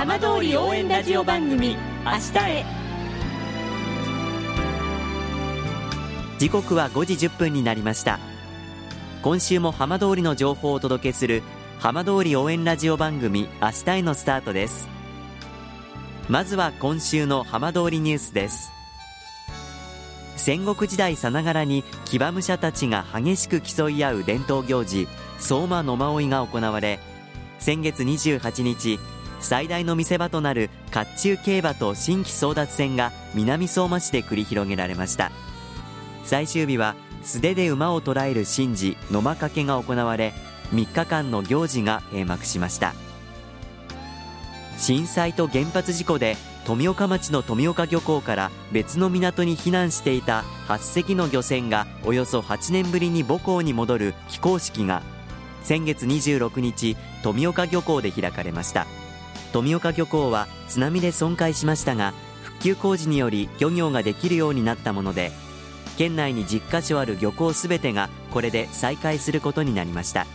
浜通り応援ラジオ番組明日へ。時刻は5時1分になりました。今週も浜通りの情報をお届けする浜通り応援ラジオ番組明日へのスタートです。まずは今週の浜通りニュースです。戦国時代さながらに騎馬武者たちが激しく競い合う伝統行事相馬野馬追が行われ先月28日最大の見せ場となる甲冑競馬と新規争奪戦が南相馬市で繰り広げられました。最終日は素手で馬を捕らえる神事野馬掛けが行われ3日間の行事が閉幕しました。震災と原発事故で富岡町の富岡漁港から別の港に避難していた8隻の漁船がおよそ8年ぶりに母港に戻る起工式が先月26日富岡漁港で開かれました。富岡漁港は津波で損壊しましたが復旧工事により漁業ができるようになったもので県内に10カ所ある漁港すべてがこれで再開することになりました。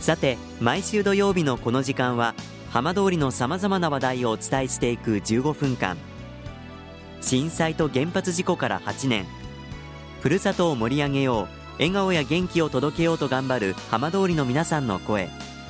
さて毎週土曜日のこの時間は浜通りのさまざまな話題をお伝えしていく15分間。震災と原発事故から8年。ふるさとを盛り上げよう。笑顔や元気を届けようと頑張る浜通りの皆さんの声。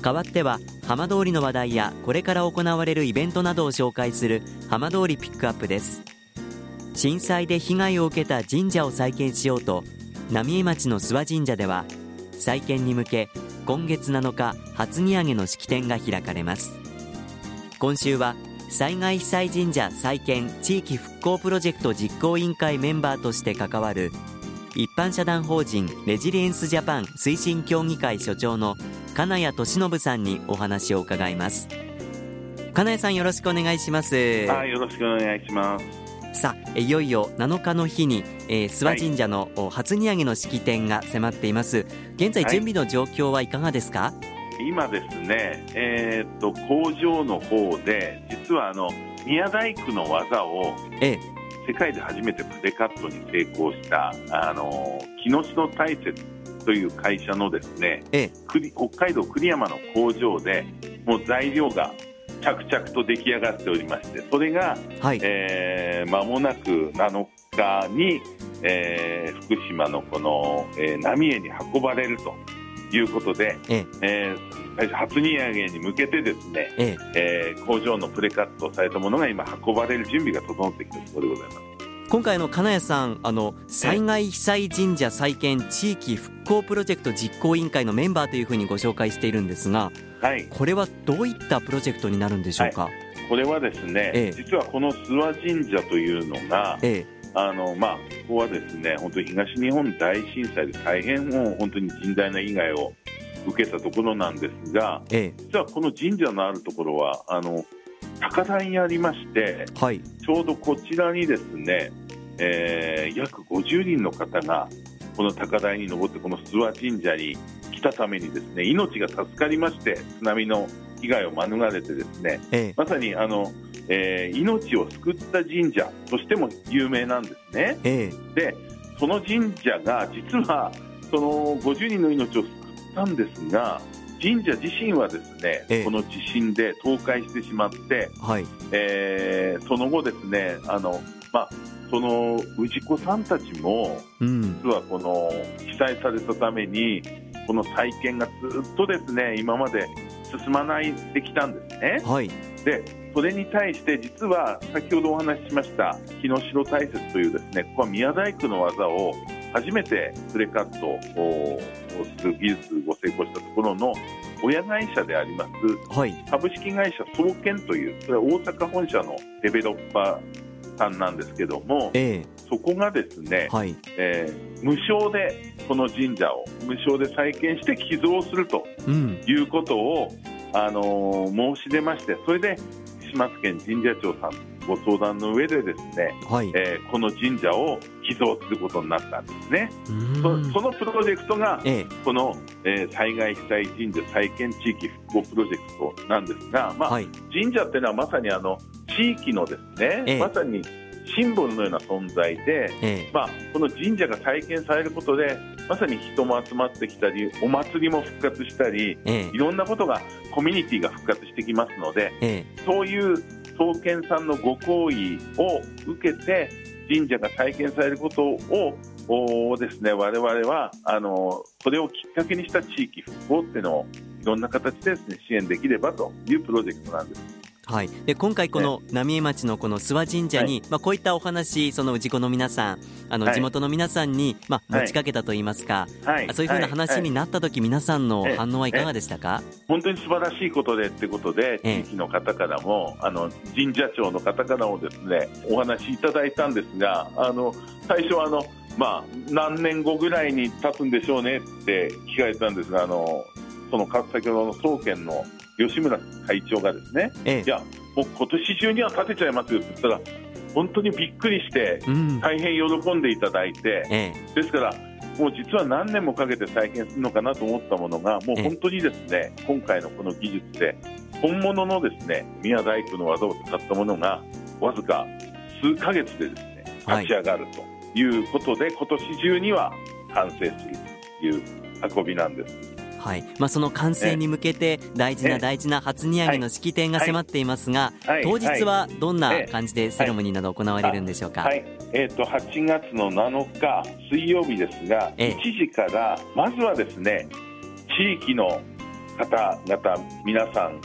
代わっては浜通りの話題やこれから行われるイベントなどを紹介する浜通りピックアップです。震災で被害を受けた神社を再建しようと浪江町の諏訪神社では再建に向け今月7日初荷上げの式典が開かれます。今週は災害被災神社再建地域復興プロジェクト実行委員会メンバーとして関わる一般社団法人レジリエンスジャパン推進協議会所長の金谷俊信さんにお話を伺います。金谷さんよろしくお願いします。はいよろしくお願いします。さあいよいよ7日の日に、えー、諏訪神社の初荷上げの式典が迫っています。現在準備の状況はいかがですか、はい、今ですね、えー、っと工場の方で実はあの宮大工の技を、ええ、世界で初めてプレカットに成功したあの木下大雪という会社のですね、ええ、北海道栗山の工場でもう材料が着々と出来上がっておりましてそれが、はい、えー、間もなく7日に、えー、福島のこの、えー、浪江に運ばれるということで、ええ。えー、初荷上げに向けてですね、ええ。えー、工場のプレカットされたものが今運ばれる準備が整ってきているところでございます。今回の金谷さんあの災害被災神社再建地域復興プロジェクト実行委員会のメンバーというふうにご紹介しているんですが、はい、これはどういったプロジェクトになるんでしょうか、はい、これはですね、ええ、実はこの諏訪神社というのが、ええ。あのまあ、ここはですね本当に東日本大震災で大変もう本当に甚大な被害を受けたところなんですが、ええ、実はこの神社のあるところはあの高台にありまして、はい、ちょうどこちらにですね、えー、約50人の方がこの高台に登ってこの諏訪神社に来たためにですね命が助かりまして津波の被害を免れてですね、ええ、まさにあの、えー、命を救った神社としても有名なんですね。え、でその神社が実はその50人の命を救ったんですが神社自身はですね、ええ、この地震で倒壊してしまって、はい、えー、その後ですねあの、まあ、その氏子さんたちも、うん、実はこの被災されたためにこの再建がずっとですね今まで進まないできたんですね。はい、でそれに対して実は先ほどお話ししました木城大雪というですねここは宮大工の技を初めてプレカットをする技術ご成功したところの親会社であります、はい、株式会社総研というそれは大阪本社のデベロッパーさんなんですけども、えー、そこがですね、はい、えー、無償でこの神社を無償で再建して寄贈するということを、うん、あの申し出ましてそれで島津県神社長さんご相談の上でですね、はい、えー、この神社を寄贈することになったんですね。そそのプロジェクトが、ええ、この、えー、災害被災神社再建地域復興プロジェクトなんですが、まあ、はい、神社っていうのはまさにあの地域のですね、え、まさにシンボルのような存在で、まあ、この神社が再建されることでまさに人も集まってきたりお祭りも復活したり、いろんなことがコミュニティが復活してきますので、そういう創建さんのご好意を受けて神社が再建されることををですね我々はあのそれをきっかけにした地域復興っていうのをいろんな形でですね支援できればというプロジェクトなんです。はい、で今回、この浪江町のこの諏訪神社に、はい、まあ、こういったお話、その氏子の皆さん、あの地元の皆さんに、まあ、持ちかけたといいますか、はい、そういうふうな話になったとき、皆さんの反応はいかがでしたか？本当に素晴らしいことでってことで、地域の方からも、あの神社長の方からもですねお話しいただいたんですが、あの最初はあの、まあ、何年後ぐらいに経つんでしょうねって聞かれたんですが、あのその先ほどの総研の吉村会長がですね、ええ、いや、もう今年中には建てちゃいますよって言ったら、本当にびっくりして、大変喜んでいただいて、ええ、ですから、もう実は何年もかけて再建するのかなと思ったものが、もう本当にですね、今回のこの技術で、本物のですね宮大工の技を使ったものが、わずか数ヶ月でですね立ち上がるということで、はい、今年中には完成するという運びなんです。はい。まあ、その完成に向けて大事な大事な初荷上げの式典が迫っていますが、当日はどんな感じでセレモニーなど行われるんでしょうか、はい。えーと、8月の7日水曜日ですが、1時からまずはですね地域の方々皆さん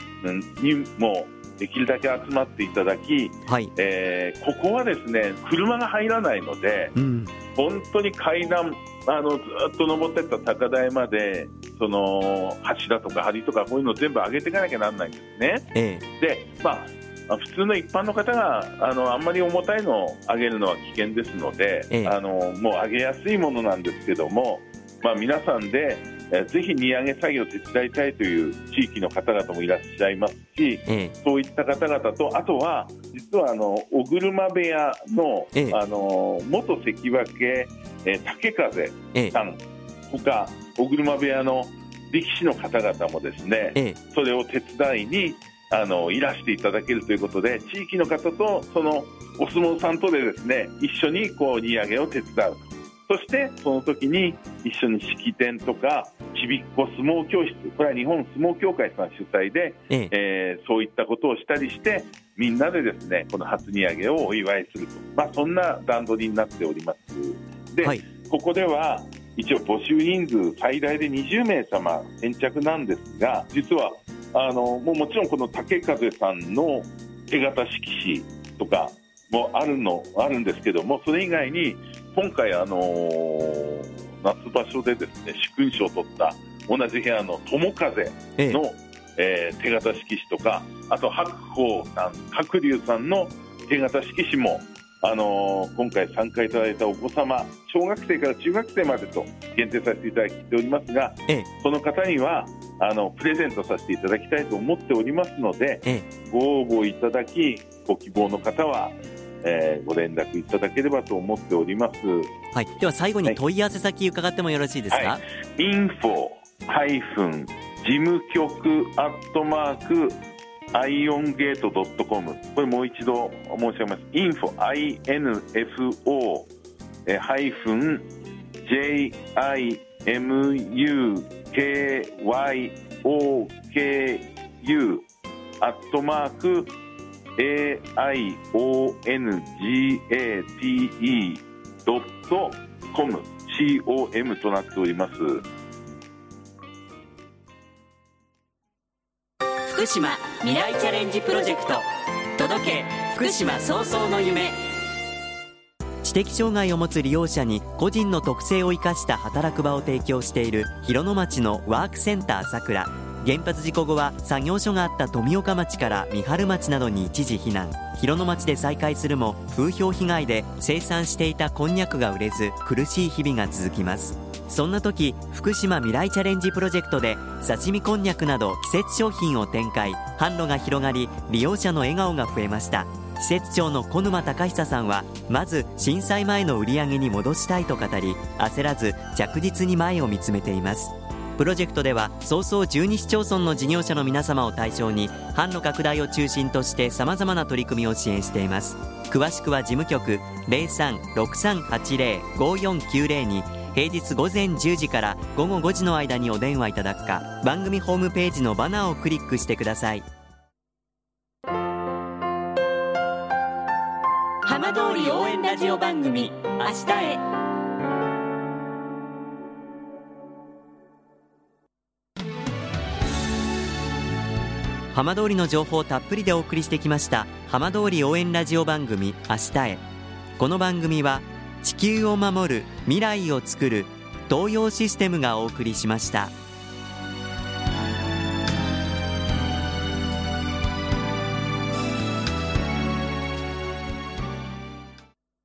にもできるだけ集まっていただき、はい。えー、ここはですね車が入らないので、うん、本当に階段あのずっと登っていった高台までその柱とか梁とかこういうのを全部上げていかなきゃならないんですね。ええ、で、まあ、普通の一般の方があのあんまり重たいのを上げるのは危険ですので、ええ、あのもう上げやすいものなんですけども、まあ、皆さんでぜひ荷上げ作業を手伝いたいという地域の方々もいらっしゃいますし、ええ、そういった方々とあとは実はあのお車部屋のえ、あの元関脇、え竹風さん、ほかお車部屋の力士の方々もですね、それを手伝いにあのいらしていただけるということで地域の方とそのお相撲さんとでですね一緒にこう荷上げを手伝うそしてその時に一緒に式典とかちびっこ相撲教室これは日本相撲協会さん主催で、ええ。えー、そういったことをしたりしてみんなでですねこの初荷上げをお祝いすると、まあ、そんな段取りになっております。で、はい、ここでは一応募集人数最大で20名様先着なんですが実はあのもうもちろんこの竹風さんの手形色紙とかもあるのあるんですけどもそれ以外に今回、あのー、夏場所でですね殊勲賞を取った同じ部屋の友風の、ええ。えー、手形色紙とかあと白鵬さん白龍さんの手形色紙も、あのー、今回参加いただいたお子様小学生から中学生までと限定させていただいておりますが、ええ、その方にはあのプレゼントさせていただきたいと思っておりますので、ええ、ご応募いただきご希望の方はえー、ご連絡いただければと思っております。はい、では最後に問い合わせ先伺ってもよろしいですか？はい、インフォハイフン事務局アットマークアイオンゲートドットコム。これもう一度申し上げます。インフォ info えハイフン j i m u k y o k u アットマーク aiongate.com com となっております。福島未来チャレンジプロジェクト。届け福島早々の夢。知的障害を持つ利用者に個人の特性を生かした働く場を提供している広野町のワークセンターさくら。原発事故後は作業所があった富岡町から三春町などに一時避難。広野町で再開するも風評被害で生産していたこんにゃくが売れず苦しい日々が続きます。そんな時福島未来チャレンジプロジェクトで刺身こんにゃくなど季節商品を展開。販路が広がり利用者の笑顔が増えました。施設長の小沼隆久さんはまず震災前の売り上げに戻したいと語り焦らず着実に前を見つめています。プロジェクトでは早々12市町村の事業者の皆様を対象に販路拡大を中心としてさまざまな取り組みを支援しています。詳しくは事務局0363805490に平日午前10時から午後5時の間にお電話いただくか番組ホームページのバナーをクリックしてください。浜通り応援ラジオ番組「明日へ」浜通りの情報をたっぷりでお送りしてきました浜通り応援ラジオ番組明日へ。この番組は地球を守る未来をつくる東洋システムがお送りしました。